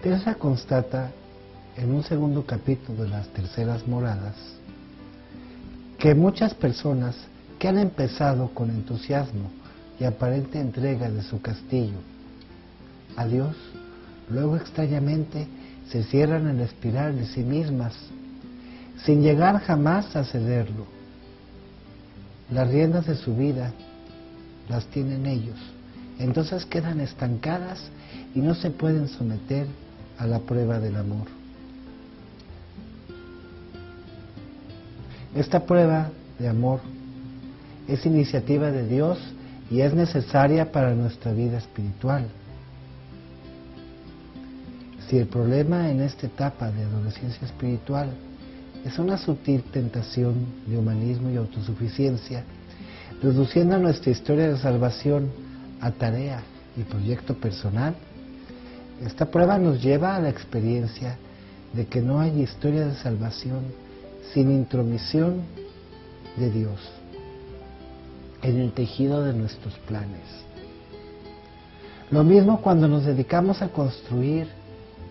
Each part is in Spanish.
Teresa constata en un segundo capítulo de las terceras moradas que muchas personas que han empezado con entusiasmo y aparente entrega de su castillo a Dios, luego extrañamente se cierran en la espiral de sí mismas, sin llegar jamás a cederlo. Las riendas de su vida las tienen ellos, entonces quedan estancadas y no se pueden someter a la prueba del amor. Esta prueba de amor es iniciativa de Dios y es necesaria para nuestra vida espiritual. Si el problema en esta etapa de adolescencia espiritual es una sutil tentación de humanismo y autosuficiencia, reduciendo nuestra historia de salvación a tarea y proyecto personal, esta prueba nos lleva a la experiencia de que no hay historia de salvación sin intromisión de Dios en el tejido de nuestros planes. Lo mismo cuando nos dedicamos a construir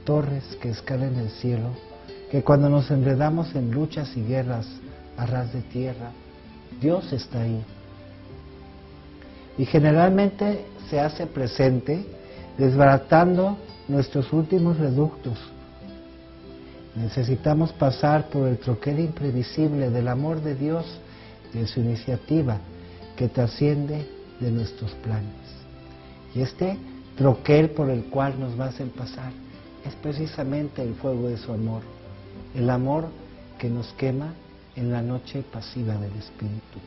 torres que escalen el cielo, que cuando nos enredamos en luchas y guerras a ras de tierra, Dios está ahí. Y generalmente se hace presente desbaratando nuestros últimos reductos. Necesitamos pasar por el troquel imprevisible del amor de Dios, de su iniciativa, que trasciende de nuestros planes. Y este troquel por el cual nos hacer pasar es precisamente el fuego de su amor, el amor que nos quema en la noche pasiva del Espíritu.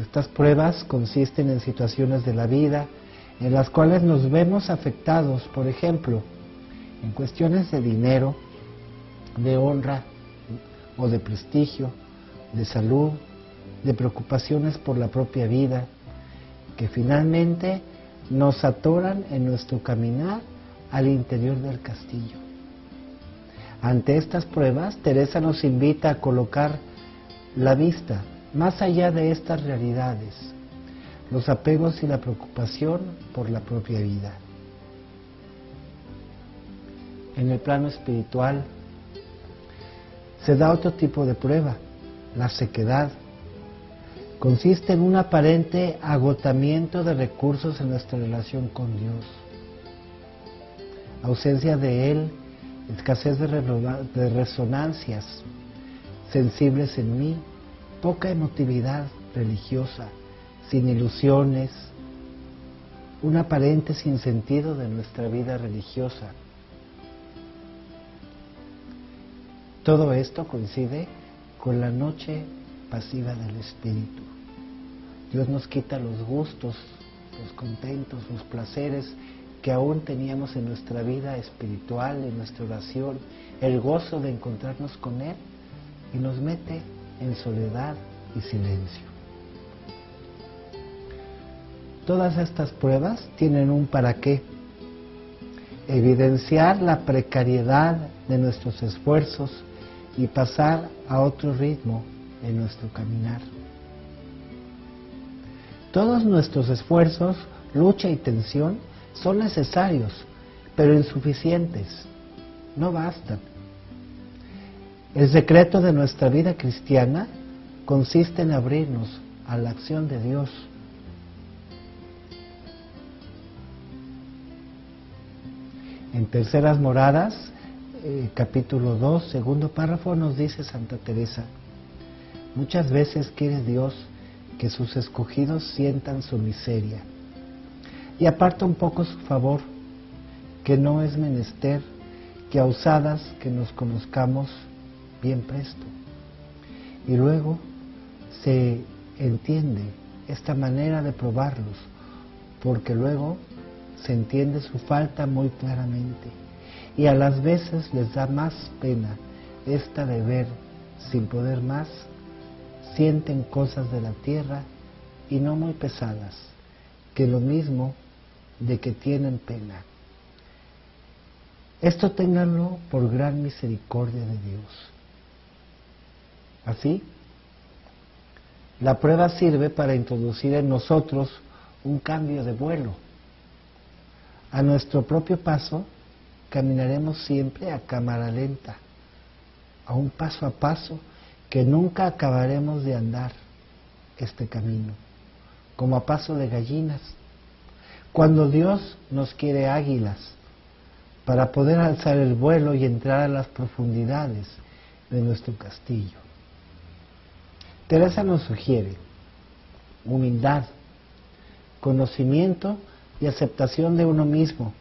Estas pruebas consisten en situaciones de la vida en las cuales nos vemos afectados, por ejemplo, en cuestiones de dinero, de honra o de prestigio, de salud, de preocupaciones por la propia vida, que finalmente nos atoran en nuestro caminar al interior del castillo. Ante estas pruebas, Teresa nos invita a colocar la vista más allá de estas realidades, los apegos y la preocupación por la propia vida. En el plano espiritual se da otro tipo de prueba, la sequedad. Consiste en un aparente agotamiento de recursos en nuestra relación con Dios. Ausencia de Él, escasez de, resonancias sensibles en mí, poca emotividad religiosa, sin ilusiones, un aparente sinsentido de nuestra vida religiosa. Todo esto coincide con la noche pasiva del Espíritu. Dios nos quita los gustos, los contentos, los placeres que aún teníamos en nuestra vida espiritual, en nuestra oración, el gozo de encontrarnos con Él y nos mete en soledad y silencio. Todas estas pruebas tienen un para qué. Evidenciar la precariedad de nuestros esfuerzos y pasar a otro ritmo en nuestro caminar. Todos nuestros esfuerzos, lucha y tensión son necesarios, pero insuficientes. No bastan. El secreto de nuestra vida cristiana consiste en abrirnos a la acción de Dios En Terceras Moradas, eh, capítulo 2, segundo párrafo, nos dice Santa Teresa, muchas veces quiere Dios que sus escogidos sientan su miseria y aparta un poco su favor, que no es menester que a usadas que nos conozcamos bien presto. Y luego se entiende esta manera de probarlos, porque luego se entiende su falta muy claramente y a las veces les da más pena esta de ver sin poder más, sienten cosas de la tierra y no muy pesadas, que lo mismo de que tienen pena. Esto ténganlo por gran misericordia de Dios. Así, la prueba sirve para introducir en nosotros un cambio de vuelo. A nuestro propio paso, caminaremos siempre a cámara lenta, a un paso a paso que nunca acabaremos de andar este camino, como a paso de gallinas. Cuando Dios nos quiere águilas, para poder alzar el vuelo y entrar a las profundidades de nuestro castillo. Teresa nos sugiere humildad, conocimiento y aceptación de uno mismo,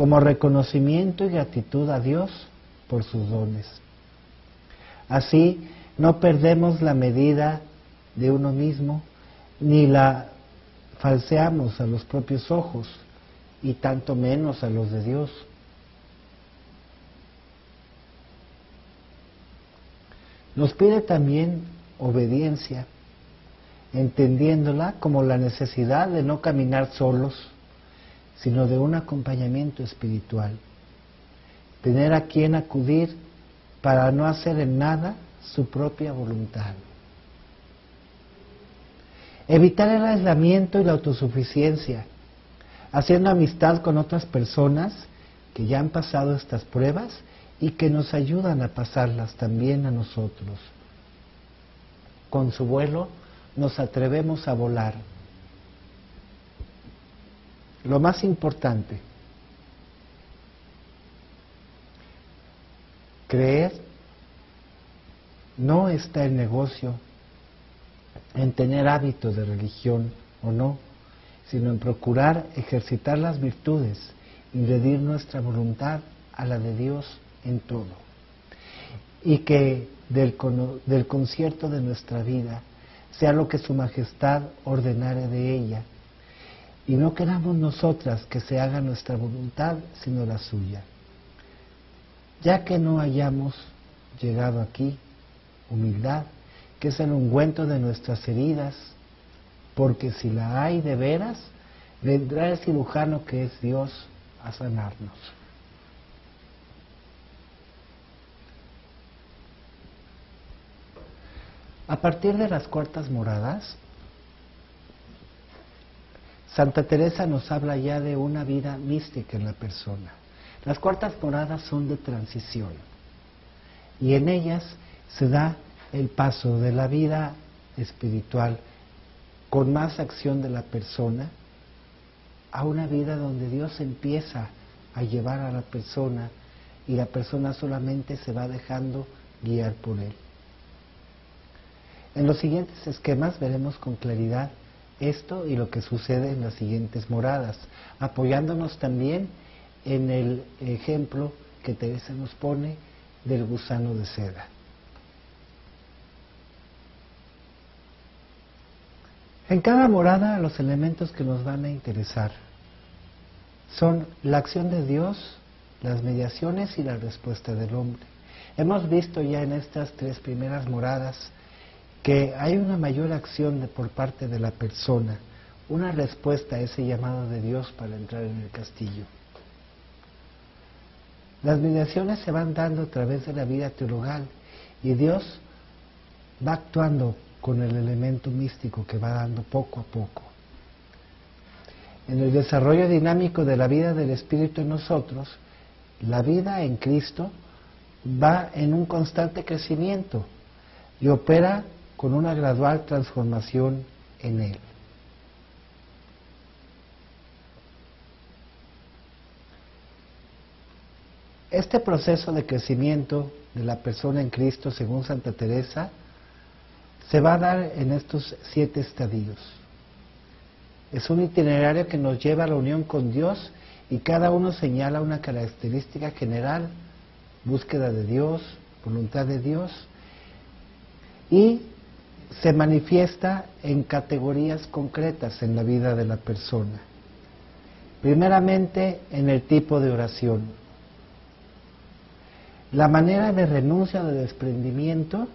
como reconocimiento y gratitud a Dios por sus dones. Así no perdemos la medida de uno mismo ni la falseamos a los propios ojos y tanto menos a los de Dios. Nos pide también obediencia, entendiéndola como la necesidad de no caminar solos, sino de un acompañamiento espiritual. Tener a quien acudir para no hacer en nada su propia voluntad. Evitar el aislamiento y la autosuficiencia haciendo amistad con otras personas que ya han pasado estas pruebas y que nos ayudan a pasarlas también a nosotros. Con su vuelo nos atrevemos a volar. Lo más importante, creer no está el negocio en tener hábitos de religión o no sino en procurar ejercitar las virtudes y medir nuestra voluntad a la de Dios en todo. Y que del, del concierto de nuestra vida sea lo que Su Majestad ordenare de ella. Y no queramos nosotras que se haga nuestra voluntad, sino la suya. Ya que no hayamos llegado aquí, humildad, que es el ungüento de nuestras heridas, porque si la hay de veras, vendrá el cirujano que es Dios a sanarnos. A partir de las cuartas moradas, Santa Teresa nos habla ya de una vida mística en la persona. Las cuartas moradas son de transición y en ellas se da el paso de la vida espiritual con más acción de la persona a una vida donde Dios empieza a llevar a la persona y la persona solamente se va dejando guiar por Él. En los siguientes esquemas veremos con claridad esto y lo que sucede en las siguientes moradas, apoyándonos también en el ejemplo que Teresa nos pone del gusano de seda. En cada morada los elementos que nos van a interesar son la acción de Dios, las mediaciones y la respuesta del hombre. Hemos visto ya en estas tres primeras moradas que hay una mayor acción de, por parte de la persona, una respuesta a ese llamado de Dios para entrar en el castillo. Las mediaciones se van dando a través de la vida teologal y Dios va actuando con el elemento místico que va dando poco a poco. En el desarrollo dinámico de la vida del Espíritu en nosotros, la vida en Cristo va en un constante crecimiento y opera con una gradual transformación en Él. Este proceso de crecimiento de la persona en Cristo, según Santa Teresa, se va a dar en estos siete estadios. Es un itinerario que nos lleva a la unión con Dios y cada uno señala una característica general, búsqueda de Dios, voluntad de Dios, y se manifiesta en categorías concretas en la vida de la persona. Primeramente en el tipo de oración. la manera de renuncia de desprendimiento,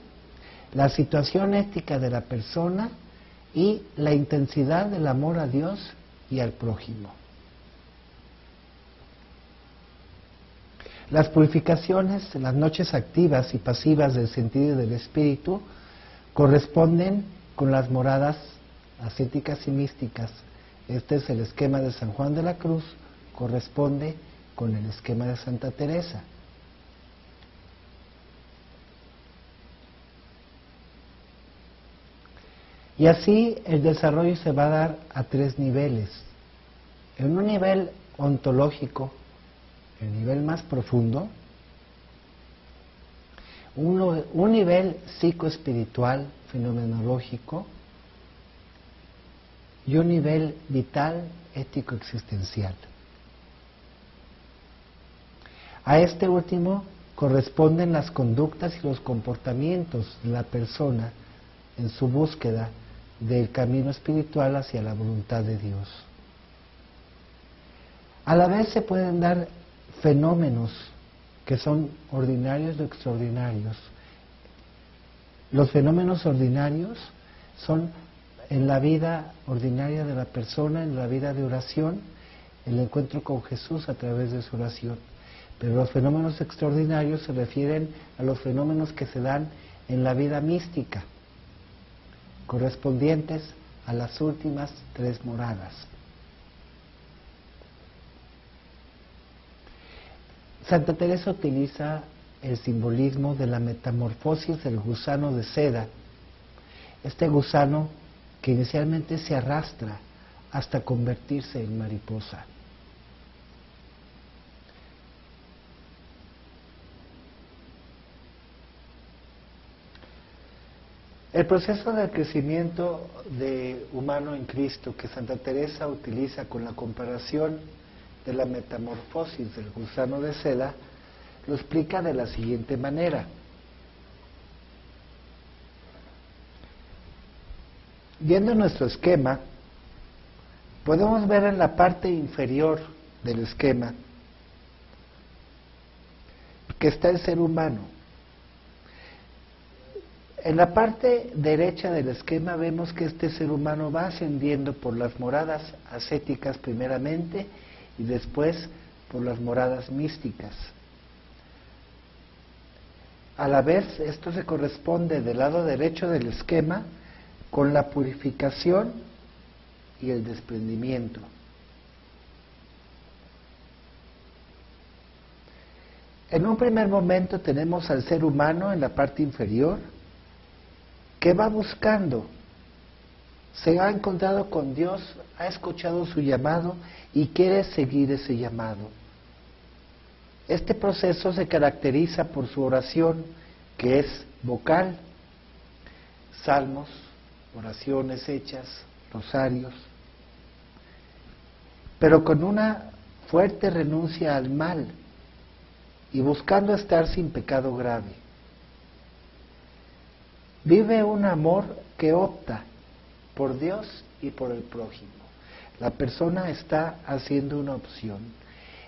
la situación ética de la persona y la intensidad del amor a Dios y al prójimo. Las purificaciones, las noches activas y pasivas del sentido y del espíritu corresponden con las moradas ascéticas y místicas. Este es el esquema de San Juan de la Cruz, corresponde con el esquema de Santa Teresa. Y así el desarrollo se va a dar a tres niveles. En un nivel ontológico, el nivel más profundo, un, nivel psicoespiritual, fenomenológico, y un nivel vital, ético, existencial. A este último corresponden las conductas y los comportamientos de la persona en su búsqueda del camino espiritual hacia la voluntad de Dios. A la vez se pueden dar fenómenos que son ordinarios o extraordinarios. Los fenómenos ordinarios son en la vida ordinaria de la persona, en la vida de oración, el encuentro con Jesús a través de su oración. Pero los fenómenos extraordinarios se refieren a los fenómenos que se dan en la vida mística, correspondientes a las últimas tres moradas. Santa Teresa utiliza el simbolismo de la metamorfosis del gusano de seda. Este gusano que inicialmente se arrastra hasta convertirse en mariposa. El proceso de crecimiento de humano en Cristo que Santa Teresa utiliza con la comparación de la metamorfosis del gusano de seda, lo explica de la siguiente manera. Viendo nuestro esquema, podemos ver en la parte inferior del esquema que está el ser humano en la parte derecha del esquema vemos que este ser humano va ascendiendo por las moradas ascéticas primeramente y después por las moradas místicas. A la vez, esto se corresponde del lado derecho del esquema con la purificación y el desprendimiento. En un primer momento tenemos al ser humano en la parte inferior, ¿Qué va buscando? Se ha encontrado con Dios, ha escuchado su llamado y quiere seguir ese llamado. Este proceso se caracteriza por su oración, que es vocal, salmos, oraciones hechas, rosarios, pero con una fuerte renuncia al mal y buscando estar sin pecado grave vive un amor que opta por Dios y por el prójimo. La persona está haciendo una opción.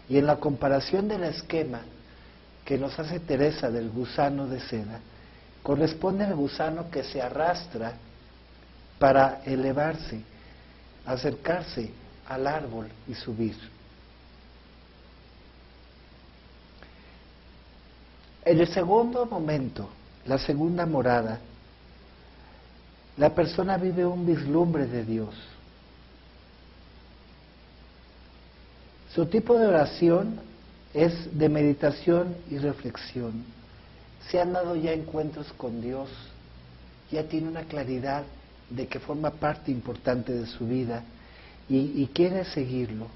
Y en la comparación del esquema que nos hace Teresa del gusano de seda, corresponde al gusano que se arrastra para elevarse, acercarse al árbol y subir. En el segundo momento, la segunda morada, la persona vive un vislumbre de Dios. Su tipo de oración es de meditación y reflexión. Se han dado ya encuentros con Dios, ya tiene una claridad de que forma parte importante de su vida y, y quiere seguirlo.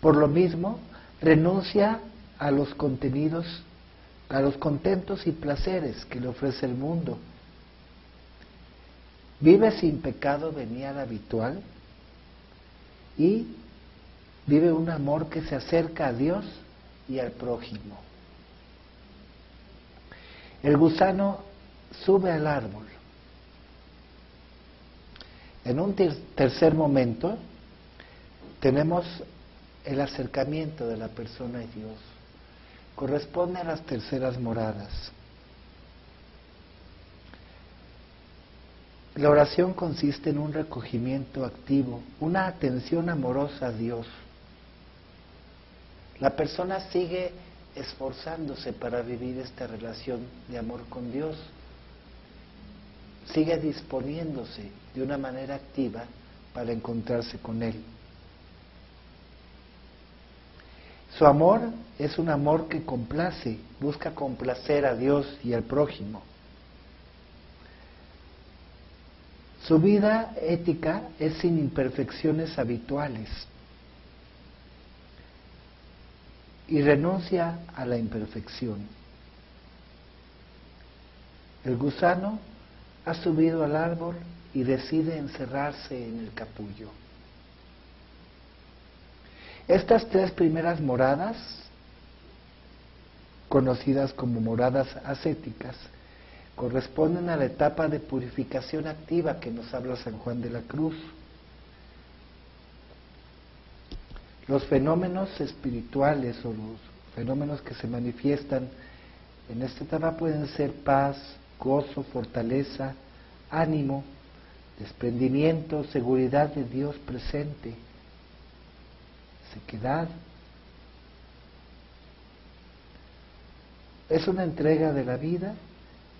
Por lo mismo, renuncia a los contenidos, a los contentos y placeres que le ofrece el mundo vive sin pecado venial habitual y vive un amor que se acerca a Dios y al prójimo. El gusano sube al árbol. En un tercer momento tenemos el acercamiento de la persona a Dios. corresponde a las terceras moradas. La oración consiste en un recogimiento activo, una atención amorosa a Dios. La persona sigue esforzándose para vivir esta relación de amor con Dios. Sigue disponiéndose de una manera activa para encontrarse con Él. Su amor es un amor que complace, busca complacer a Dios y al prójimo. Su vida ética es sin imperfecciones habituales y renuncia a la imperfección. El gusano ha subido al árbol y decide encerrarse en el capullo. Estas tres primeras moradas, conocidas como moradas ascéticas, corresponden a la etapa de purificación activa que nos habla San Juan de la Cruz. Los fenómenos espirituales o los fenómenos que se manifiestan en esta etapa pueden ser paz, gozo, fortaleza, ánimo, desprendimiento, seguridad de Dios presente, sequedad. Es una entrega de la vida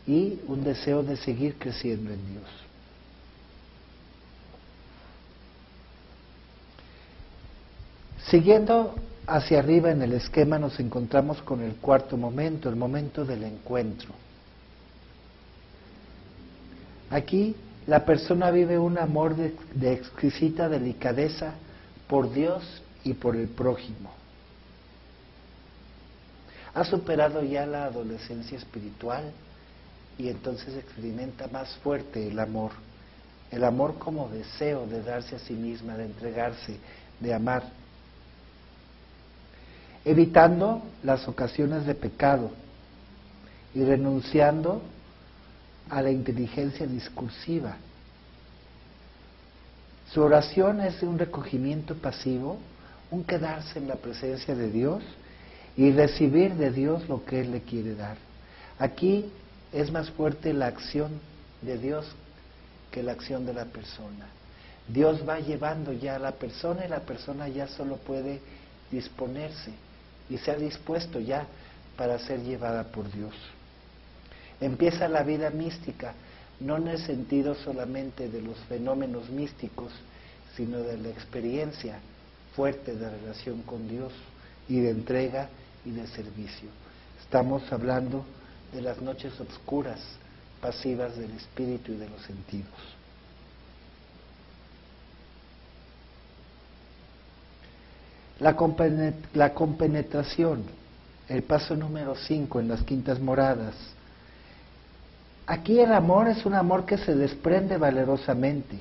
y un deseo de seguir creciendo en Dios. Siguiendo hacia arriba en el esquema nos encontramos con el cuarto momento, el momento del encuentro. Aquí la persona vive un amor de, de, exquisita delicadeza por Dios y por el prójimo. Ha superado ya la adolescencia espiritual, y entonces experimenta más fuerte el amor. El amor como deseo de darse a sí misma, de entregarse, de amar. Evitando las ocasiones de pecado y renunciando a la inteligencia discursiva. Su oración es un recogimiento pasivo, un quedarse en la presencia de Dios y recibir de Dios lo que Él le quiere dar. Aquí es más fuerte la acción de Dios que la acción de la persona. Dios va llevando ya a la persona y la persona ya solo puede disponerse y se ha dispuesto ya para ser llevada por Dios. Empieza la vida mística, no en el sentido solamente de los fenómenos místicos, sino de la experiencia fuerte de relación con Dios y de entrega y de servicio. Estamos hablando de las noches oscuras, pasivas del espíritu y de los sentidos. La, compenetración, el paso número 5 en las quintas moradas. Aquí el amor es un amor que se desprende valerosamente.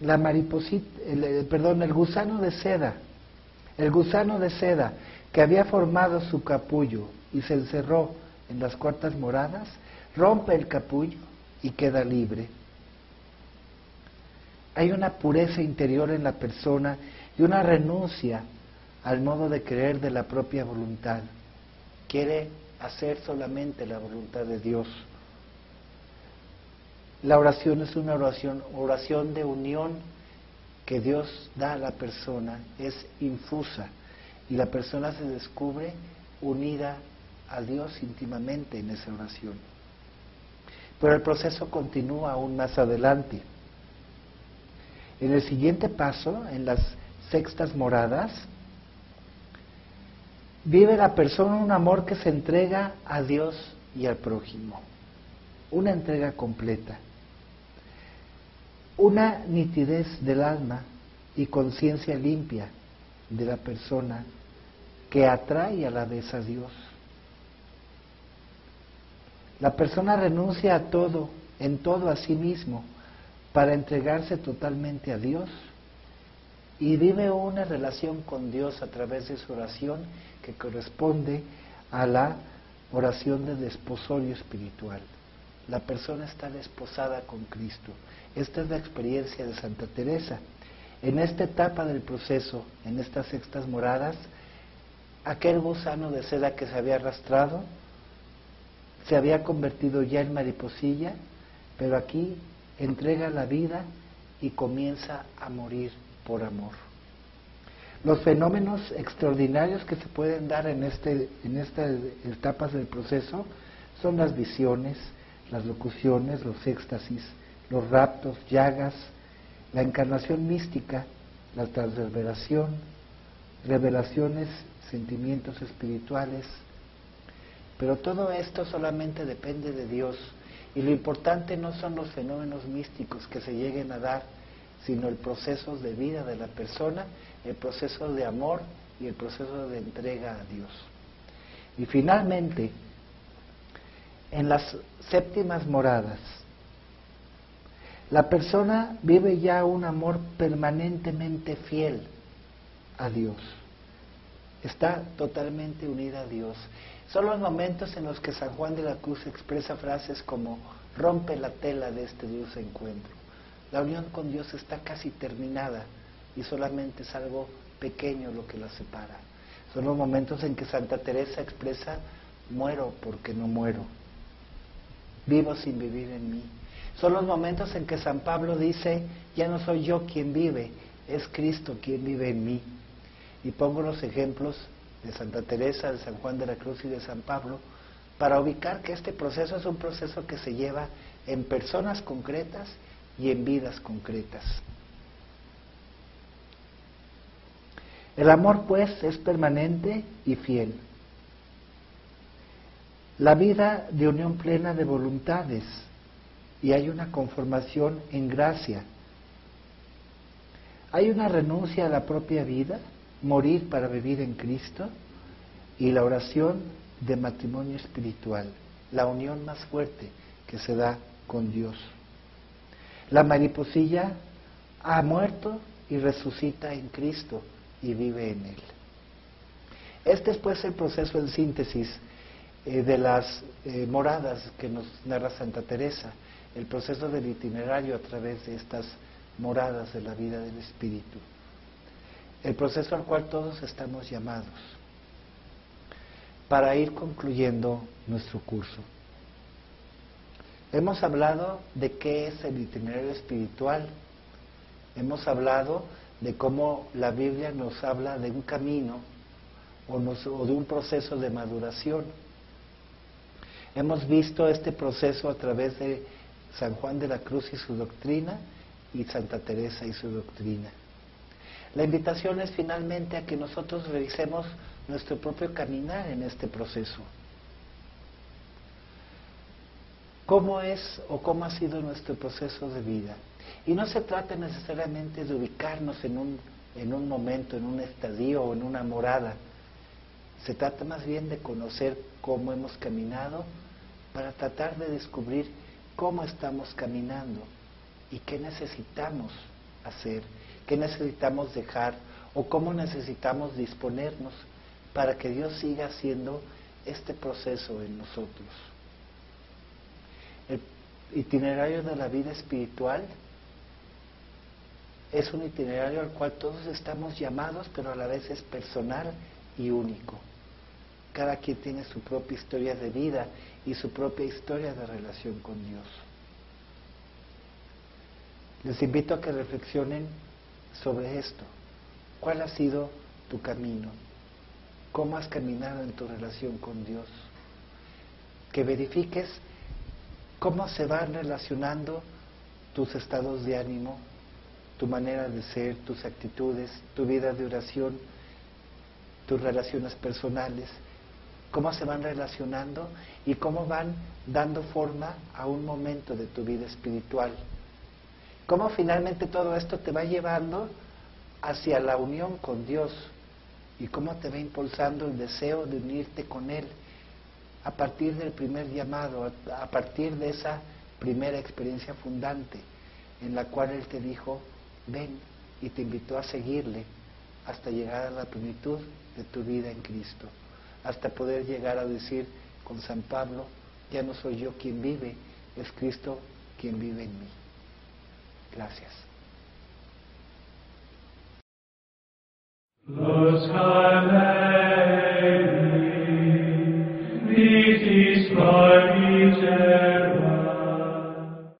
La mariposita, perdón, el gusano de seda el gusano de seda que había formado su capullo y se encerró en las cuartas moradas, rompe el capullo y queda libre. Hay una pureza interior en la persona y una renuncia al modo de creer de la propia voluntad. Quiere hacer solamente la voluntad de Dios. La oración es una oración, oración de unión que Dios da a la persona es infusa y la persona se descubre unida a Dios íntimamente en esa oración. Pero el proceso continúa aún más adelante. En el siguiente paso, en las sextas moradas, vive la persona un amor que se entrega a Dios y al prójimo. Una entrega completa una nitidez del alma y conciencia limpia de la persona que atrae a la vez a Dios. La persona renuncia a todo, en todo a sí mismo, para entregarse totalmente a Dios y vive una relación con Dios a través de su oración que corresponde a la oración de desposorio espiritual. La persona está desposada con Cristo esta es la experiencia de Santa Teresa. En esta etapa del proceso, en estas sextas moradas, aquel gusano de seda que se había arrastrado se había convertido ya en mariposilla, pero aquí entrega la vida y comienza a morir por amor. Los fenómenos extraordinarios que se pueden dar en, este, en estas etapas del proceso son las visiones, las locuciones, los éxtasis, los raptos, llagas, la encarnación mística, la transrevelación, revelaciones, sentimientos espirituales. Pero todo esto solamente depende de Dios y lo importante no son los fenómenos místicos que se lleguen a dar, sino el proceso de vida de la persona, el proceso de amor y el proceso de entrega a Dios. Y finalmente, en las séptimas moradas, la persona vive ya un amor permanentemente fiel a Dios. Está totalmente unida a Dios. Son los momentos en los que San Juan de la Cruz expresa frases como rompe la tela de este dulce encuentro. La unión con Dios está casi terminada y solamente es algo pequeño lo que la separa. Son los momentos en que Santa Teresa expresa muero porque no muero. Vivo sin vivir en mí. Son los momentos en que San Pablo dice, ya no soy yo quien vive, es Cristo quien vive en mí. Y pongo los ejemplos de Santa Teresa, de San Juan de la Cruz y de San Pablo, para ubicar que este proceso es un proceso que se lleva en personas concretas y en vidas concretas. El amor, pues, es permanente y fiel. La vida de unión plena de voluntades y hay una conformación en gracia. Hay una renuncia a la propia vida, morir para vivir en Cristo y la oración de matrimonio espiritual, la unión más fuerte que se da con Dios. La mariposilla ha muerto y resucita en Cristo y vive en Él. Este es pues el proceso en síntesis eh, de las eh, moradas que nos narra Santa Teresa, el proceso del itinerario a través de estas moradas de la vida del Espíritu, el proceso al cual todos estamos llamados para ir concluyendo nuestro curso. Hemos hablado de qué es el itinerario espiritual, hemos hablado de cómo la Biblia nos habla de un camino o, de un proceso de maduración. Hemos visto este proceso a través de San Juan de la Cruz y su doctrina y Santa Teresa y su doctrina. La invitación es finalmente a que nosotros revisemos nuestro propio caminar en este proceso. ¿Cómo es o cómo ha sido nuestro proceso de vida? Y no se trata necesariamente de ubicarnos en un, en un momento, en un estadio o en una morada. Se trata más bien de conocer cómo hemos caminado para tratar de descubrir cómo estamos caminando y qué necesitamos hacer, qué necesitamos dejar o cómo necesitamos disponernos para que Dios siga haciendo este proceso en nosotros. El itinerario de la vida espiritual es un itinerario al cual todos estamos llamados, pero a la vez es personal y único. Cada quien tiene su propia historia de vida y su propia historia de relación con Dios. Les invito a que reflexionen sobre esto. ¿Cuál ha sido tu camino? cómo has caminado en tu relación con Dios. Que verifiques cómo se van relacionando tus estados de ánimo, tu manera de ser, tus actitudes, tu vida de oración, tus relaciones personales, cómo se van relacionando y cómo van dando forma a un momento de tu vida espiritual. Cómo finalmente todo esto te va llevando hacia la unión con Dios, y cómo te va impulsando el deseo de unirte con Él a partir del primer llamado, a partir de esa primera experiencia fundante en la cual Él te dijo, ven y te invitó a seguirle hasta llegar a la plenitud de tu vida en Cristo, hasta poder llegar a decir con San Pablo, ya no soy yo quien vive, es Cristo quien vive en mí. Gracias.